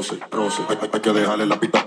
If you ain't alive, I don't wanna be around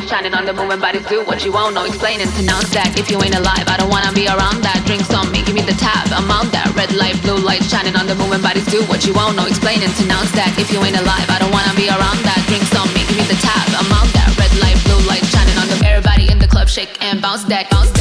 light, shining on the moving bodies. Do what you want, no explaining. Pronounce that if you ain't alive. I don't wanna be around that. Drink some, give me the tab. I'm on that. Red light, blue light, shining on the moving bodies. Do what you want, no explaining. Pronounce that if you ain't alive. I don't wanna be around that. Drink some, give me the tab. I'm on that. Red light, blue light, shining on the everybody in the club. Shake and bounce that, bounce that.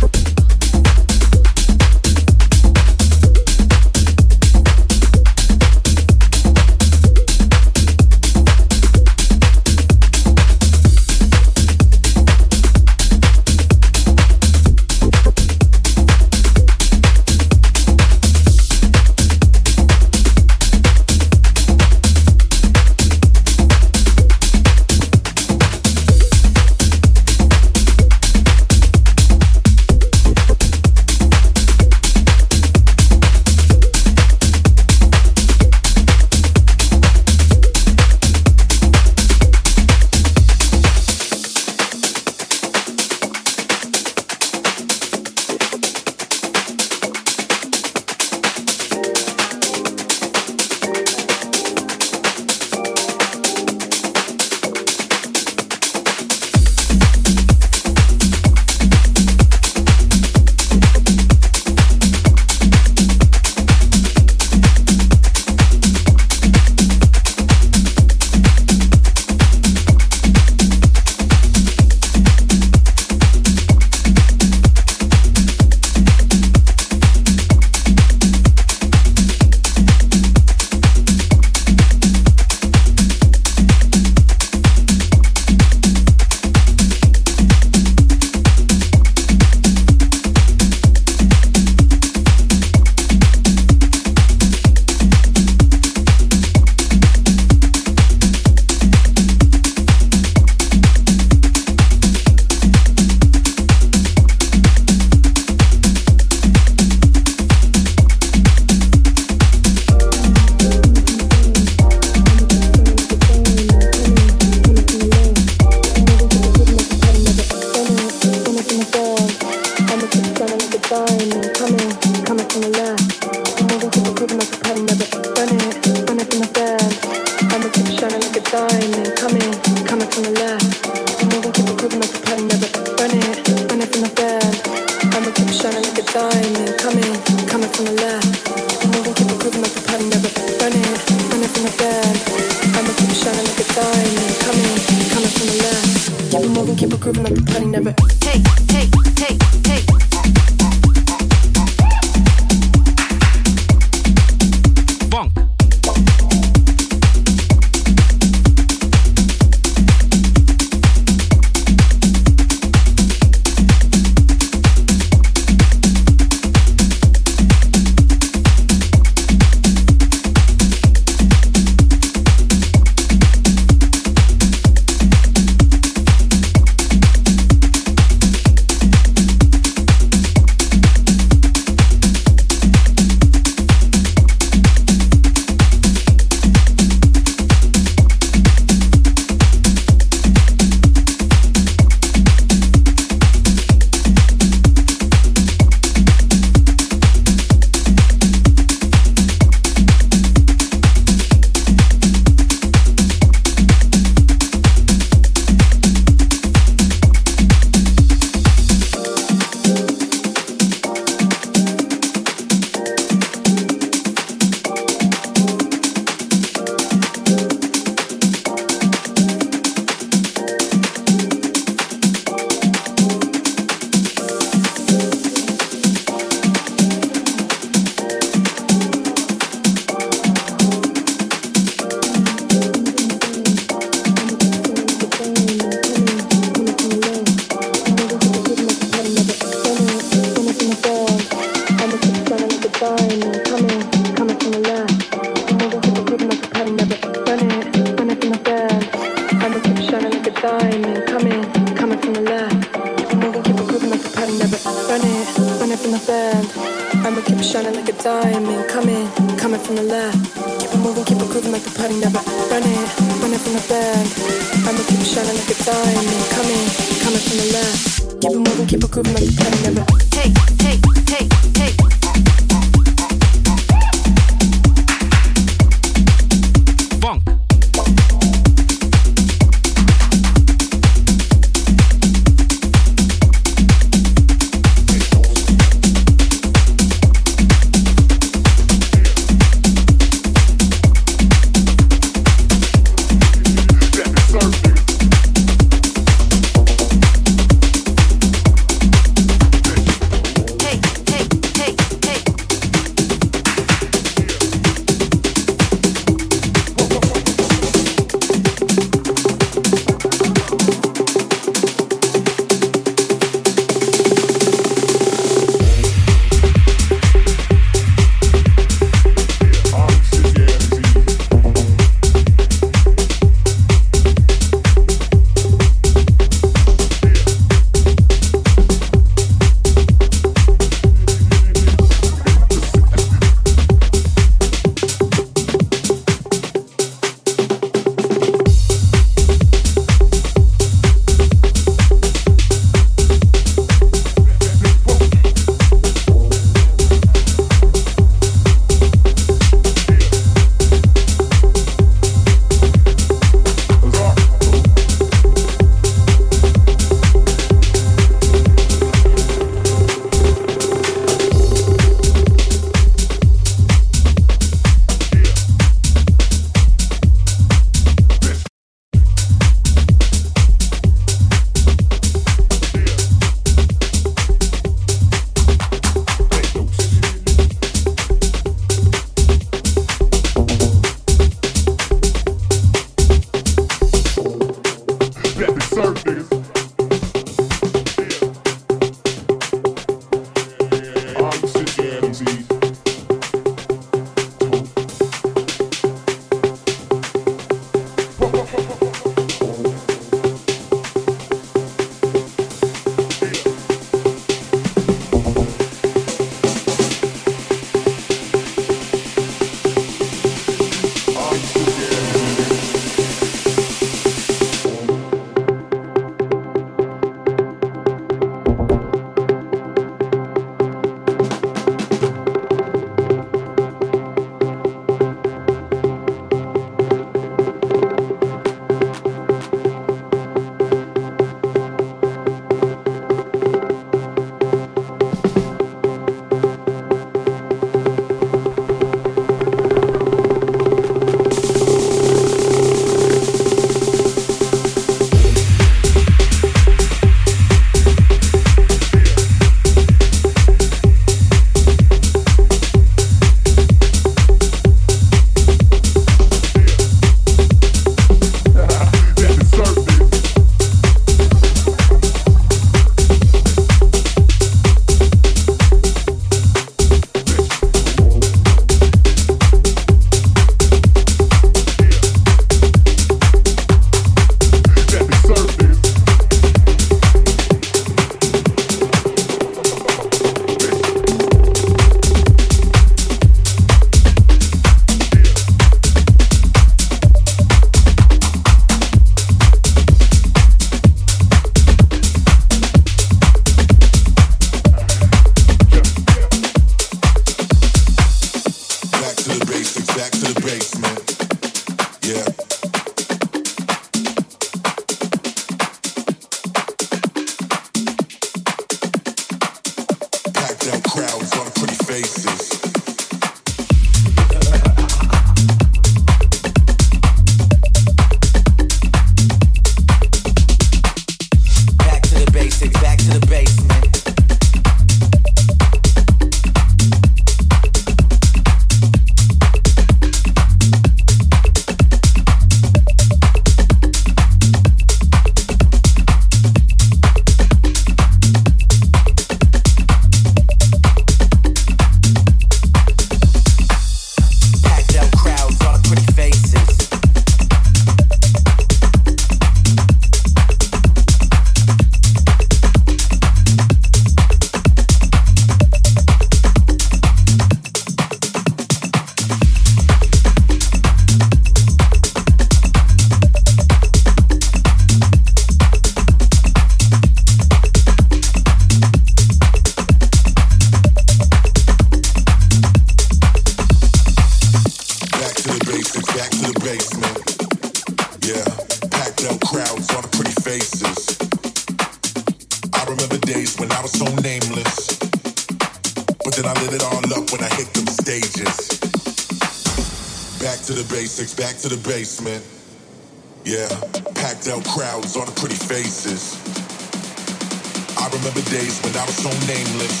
remember days when I was so nameless.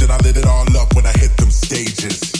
Then I lit it all up when I hit them stages.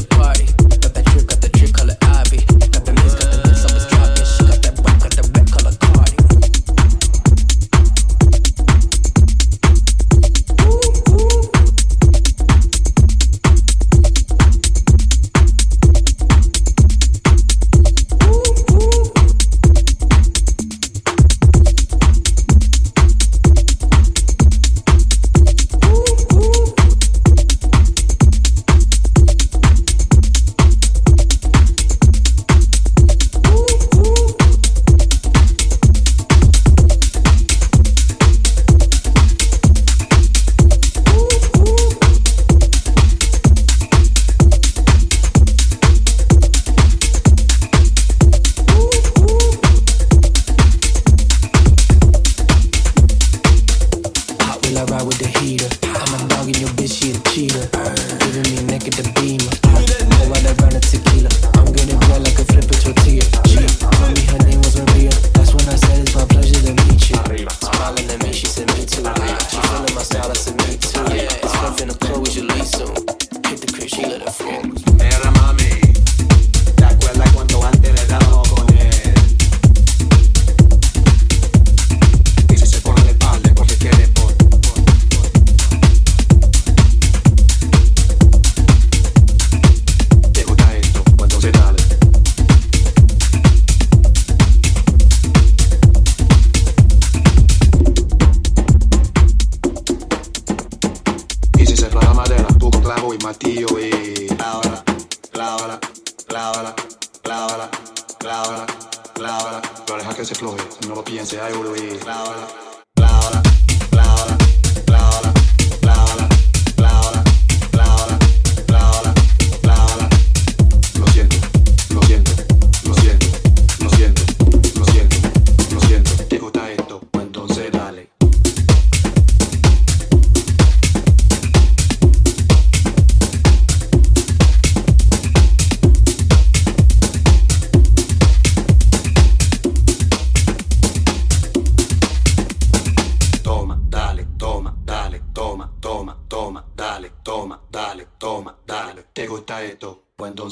clávala, clávala, clávala, clávala. No deja que se floje, no lo piense, a evoluir. Clávala.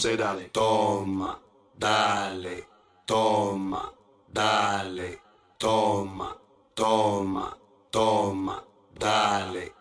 Entonces toma, dale, toma, dale, toma, toma, toma, dale.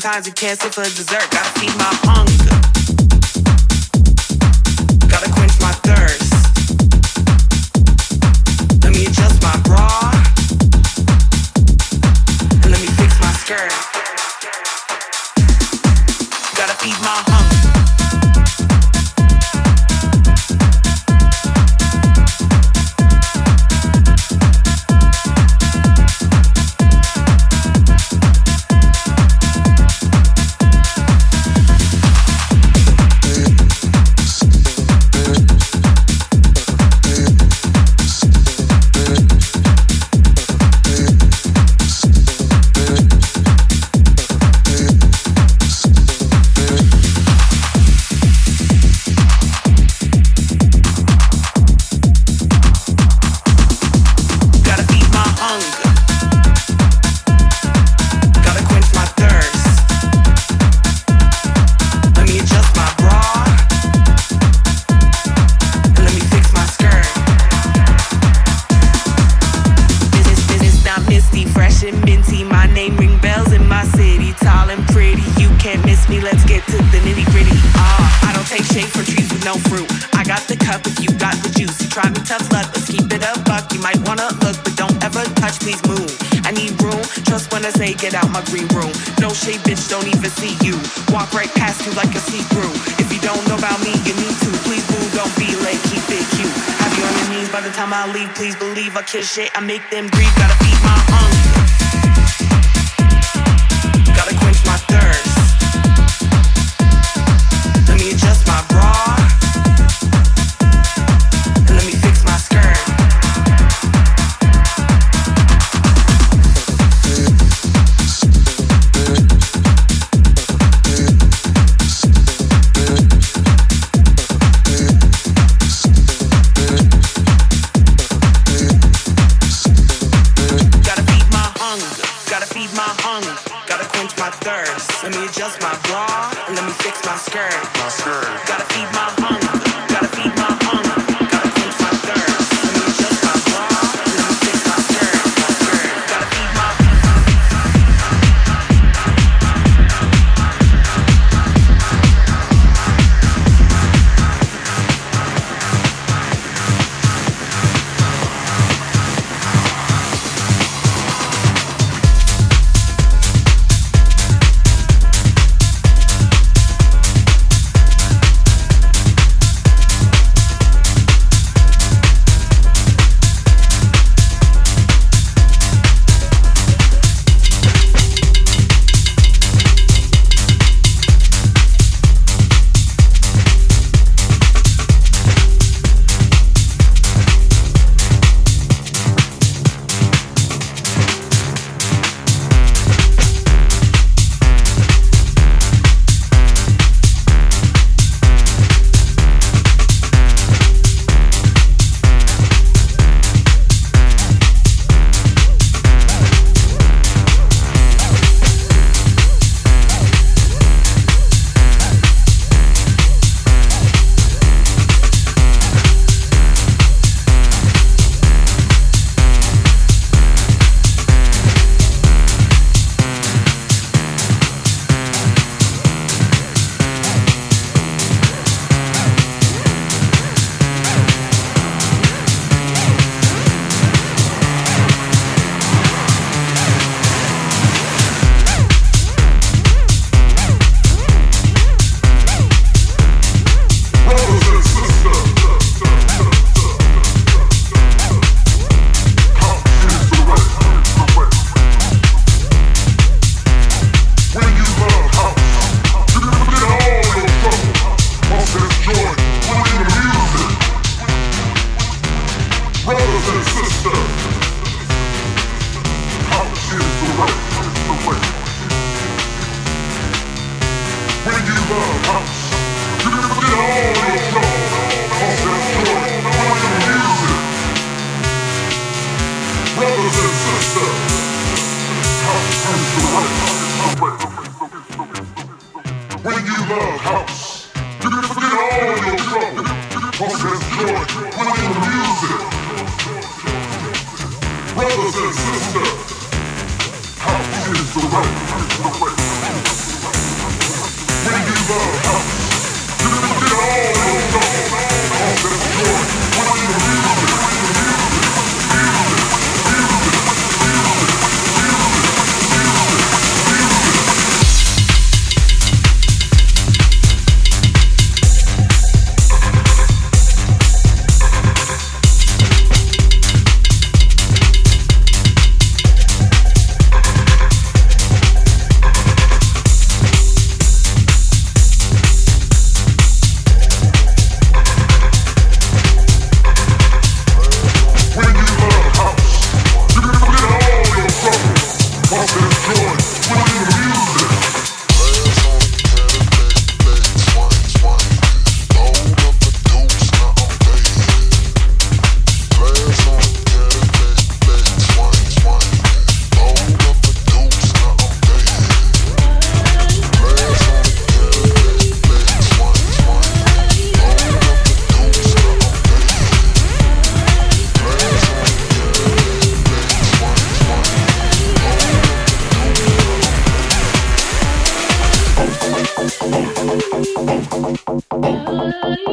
Sometimes you can't sit for dessert. Gotta feed make them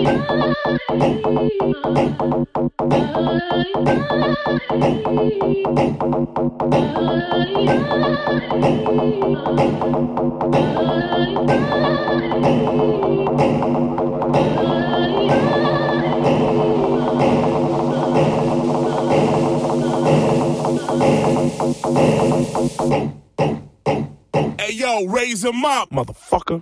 Hey yo, raise him up, motherfucker.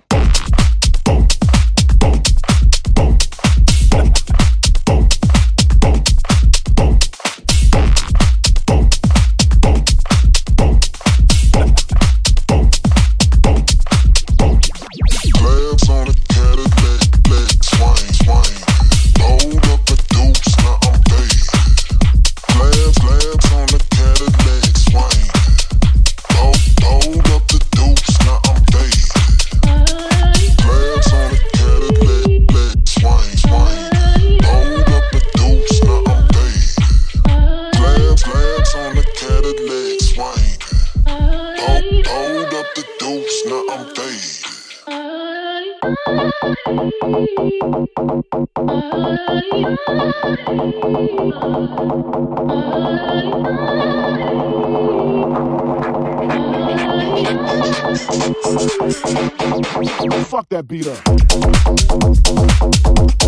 Fuck that beat up.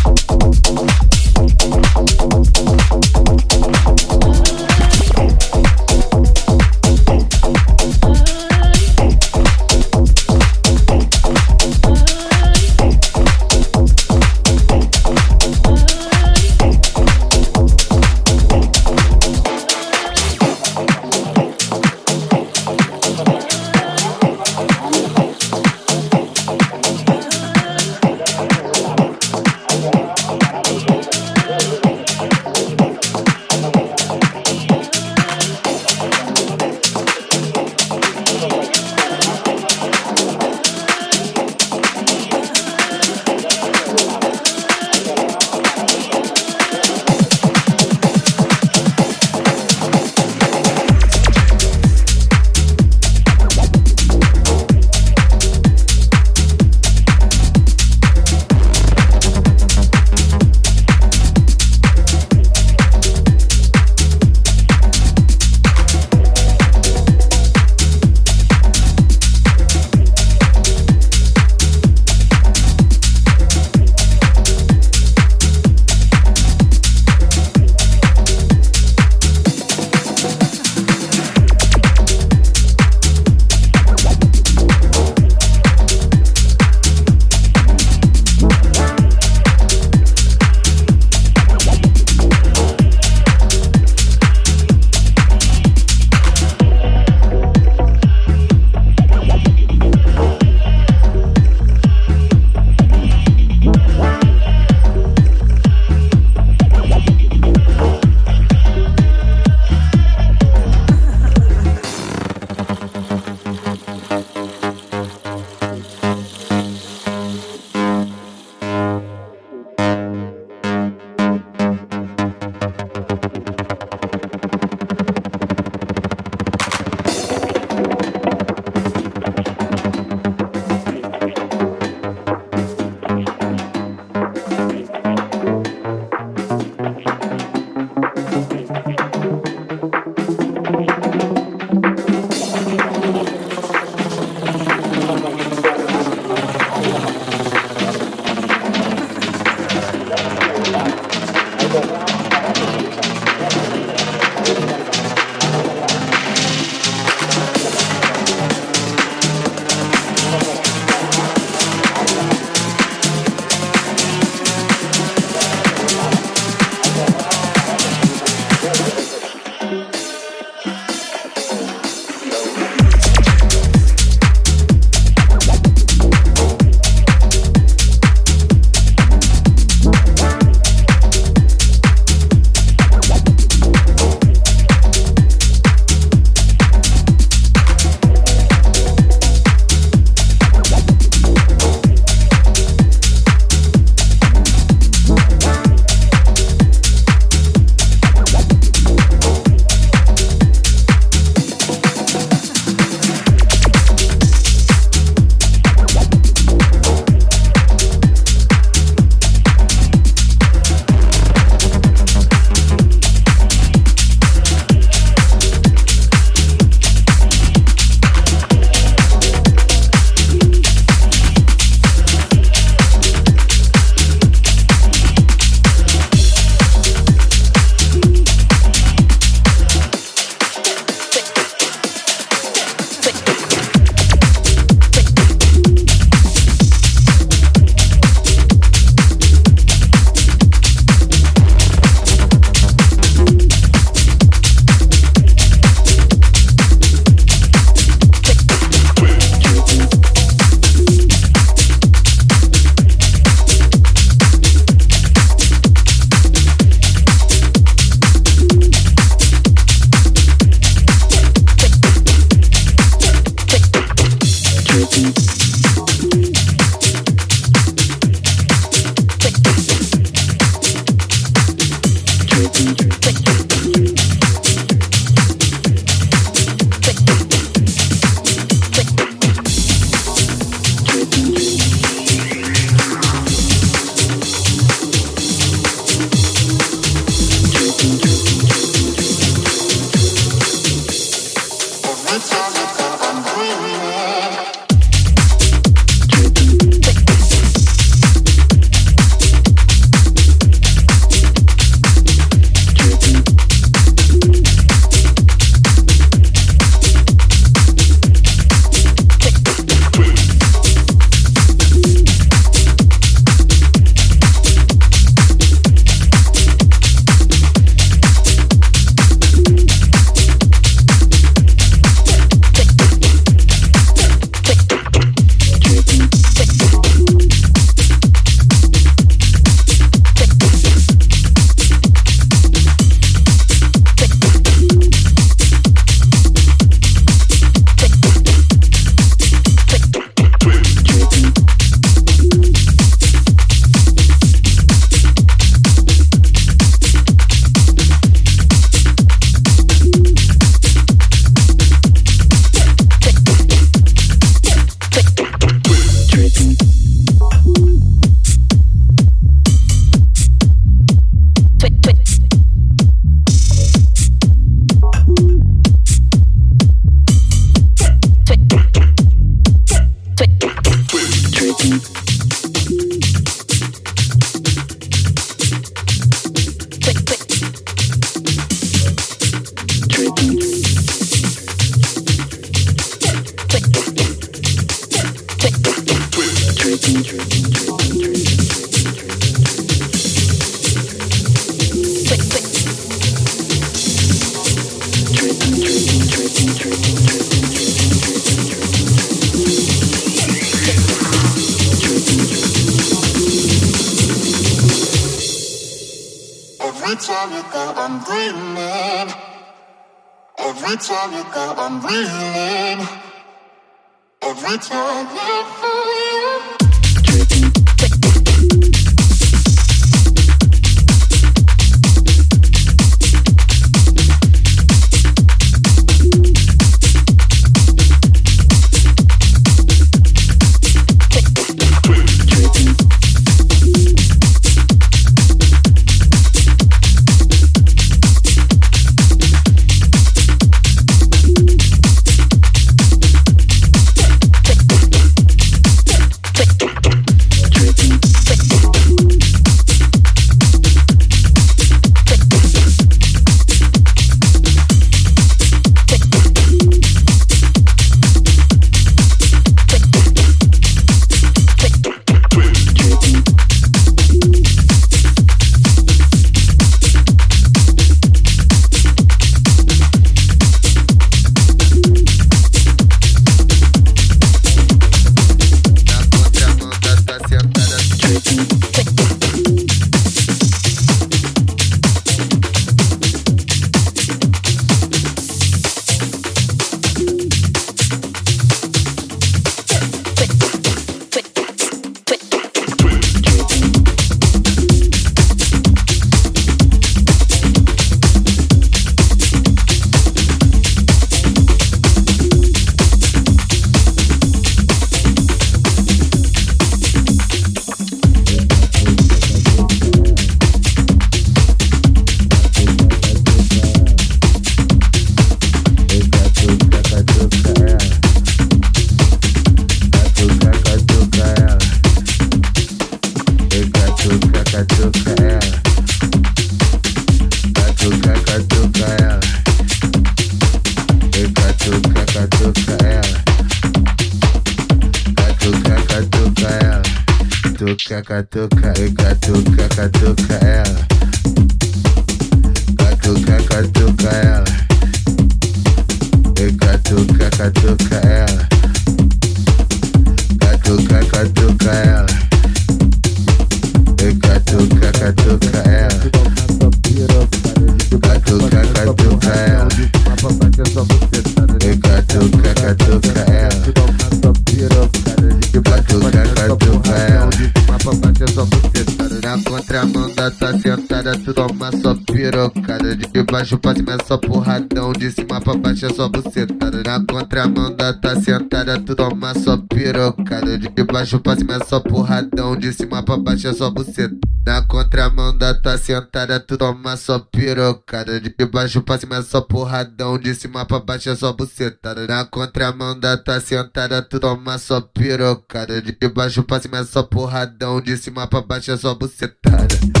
Baixo pra cima é só porradão, de cima pra baixo é só bucetada. Na contramão da tá sentada, tu toma só pirocada. De baixo pra cima é só porradão, de cima pra baixo é só buceta. Na contramão da tá sentada, tu toma só pirocada. De baixo pra cima é só porradão, de cima pra baixo é só bucetada. Na contramão da tá sentada, tu toma só pirocada. De baixo pra cima é só porradão, de cima pra baixo é só bucetada.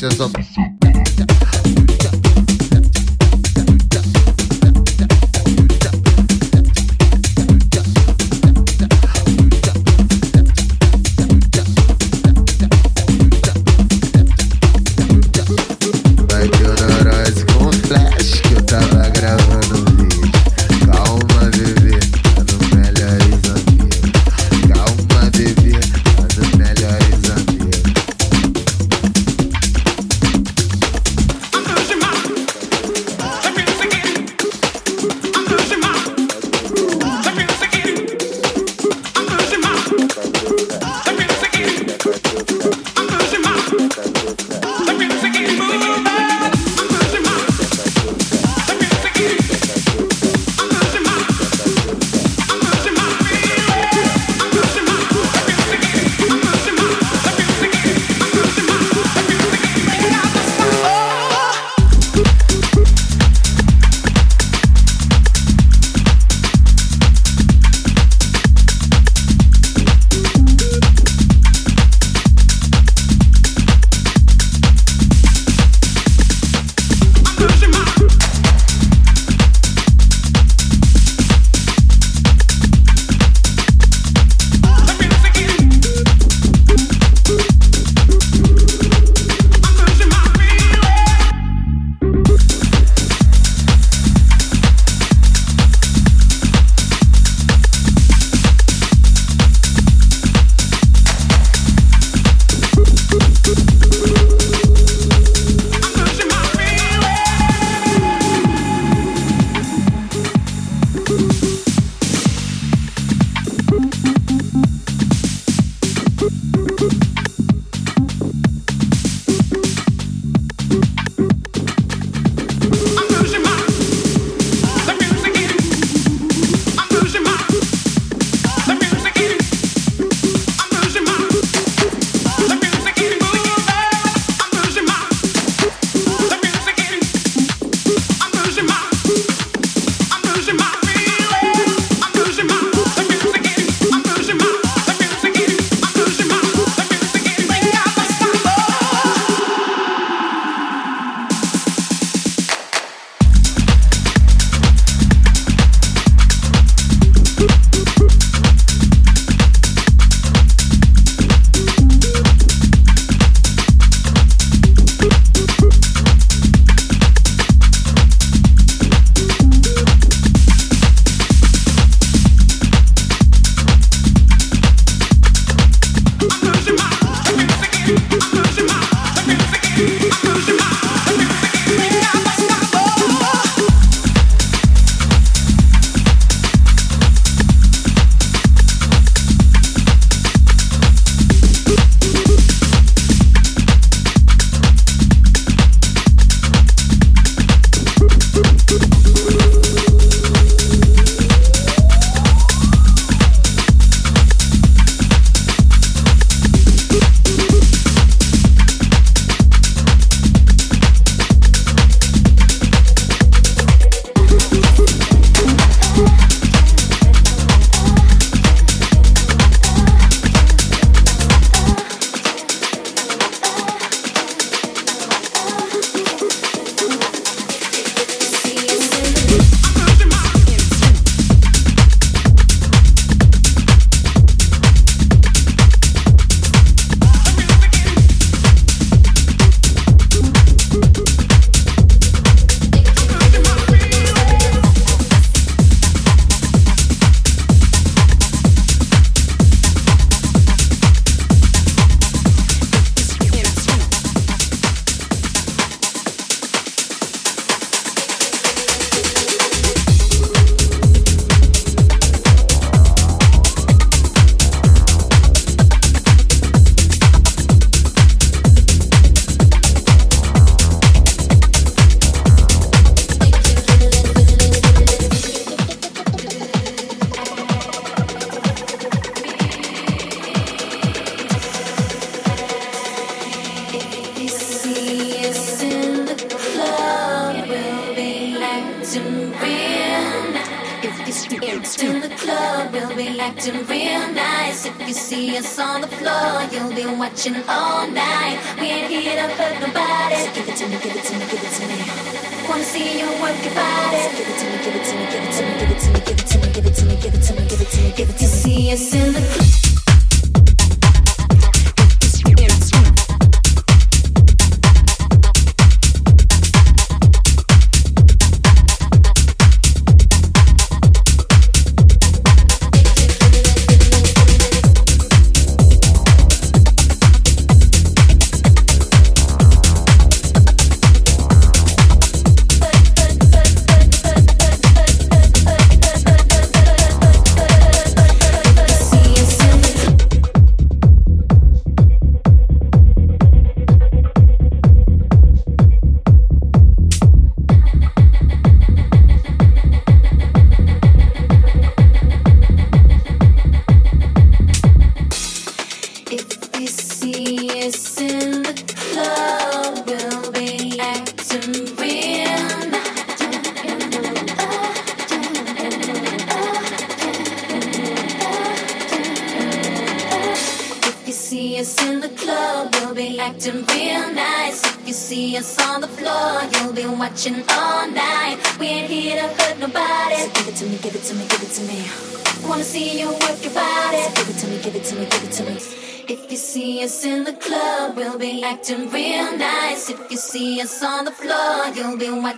Corinthians.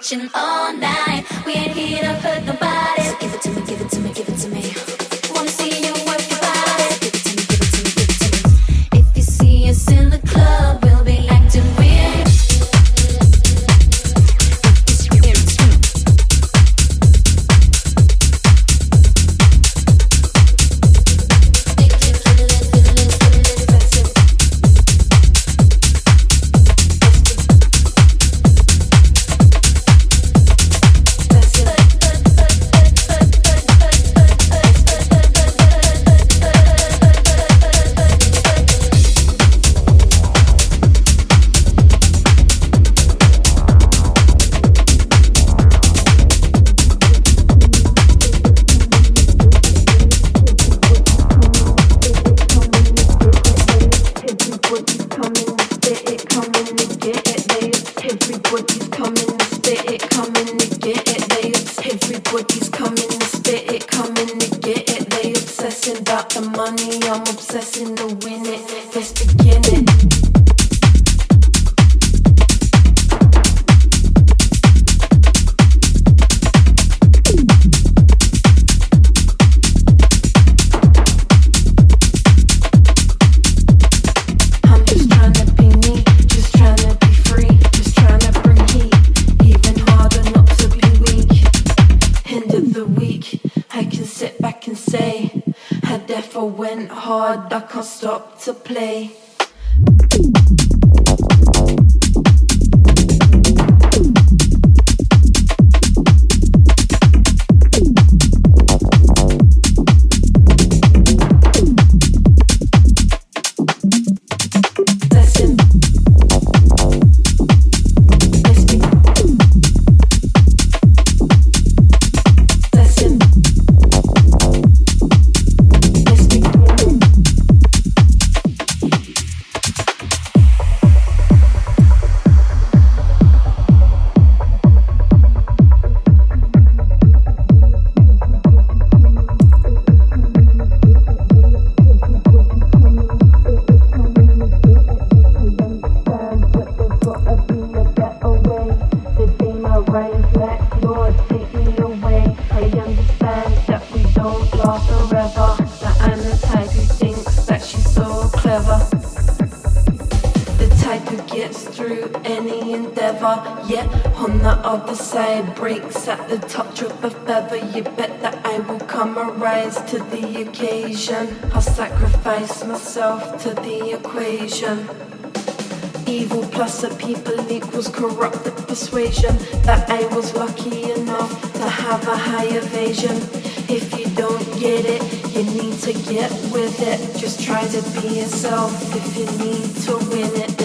Watching all night. The money, I'm obsessing to win it. Let's. stop to play. To the equation. Evil plus a people equals corrupted persuasion that I was lucky enough to have a high evasion. If you don't get it, you need to get with it. Just try to be yourself if you need to win it.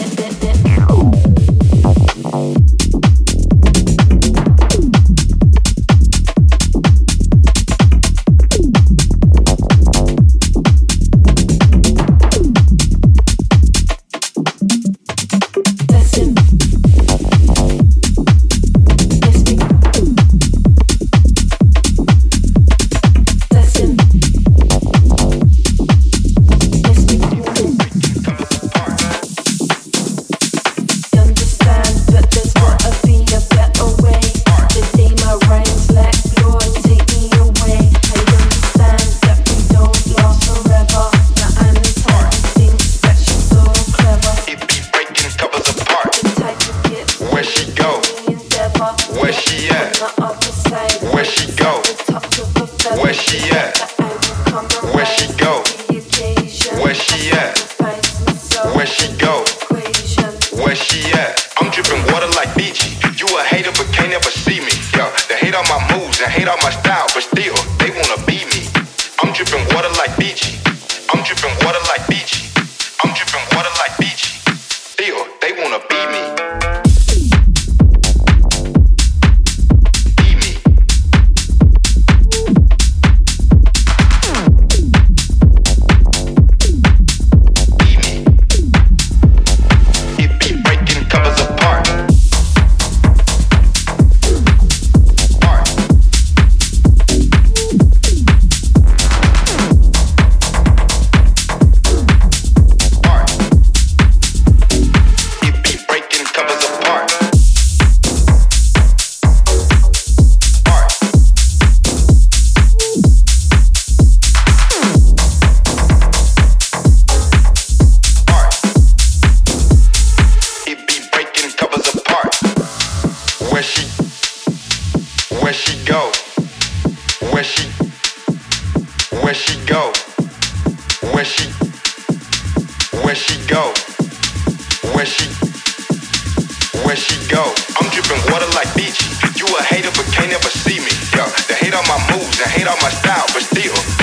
I'm dripping water like Beachy. You a hater, but can't ever see me. Yo, they hate on my moves and hate on my style, but still.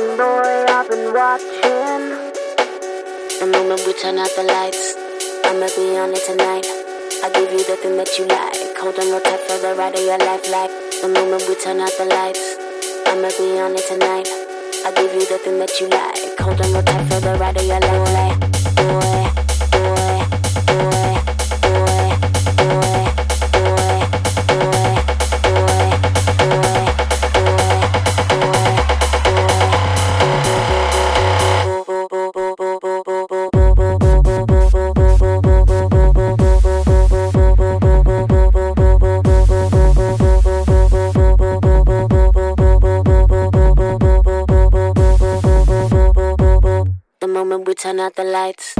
Listen, boy, I've been watching. The moment we turn out the lights, I'ma be on it tonight. I give you the thing that you like. Hold on your tight for the ride of your life. Like the moment we turn out the lights, I'ma be on it tonight. I give you the thing that you like. Hold on your tight for the ride of your life. Like. out the lights.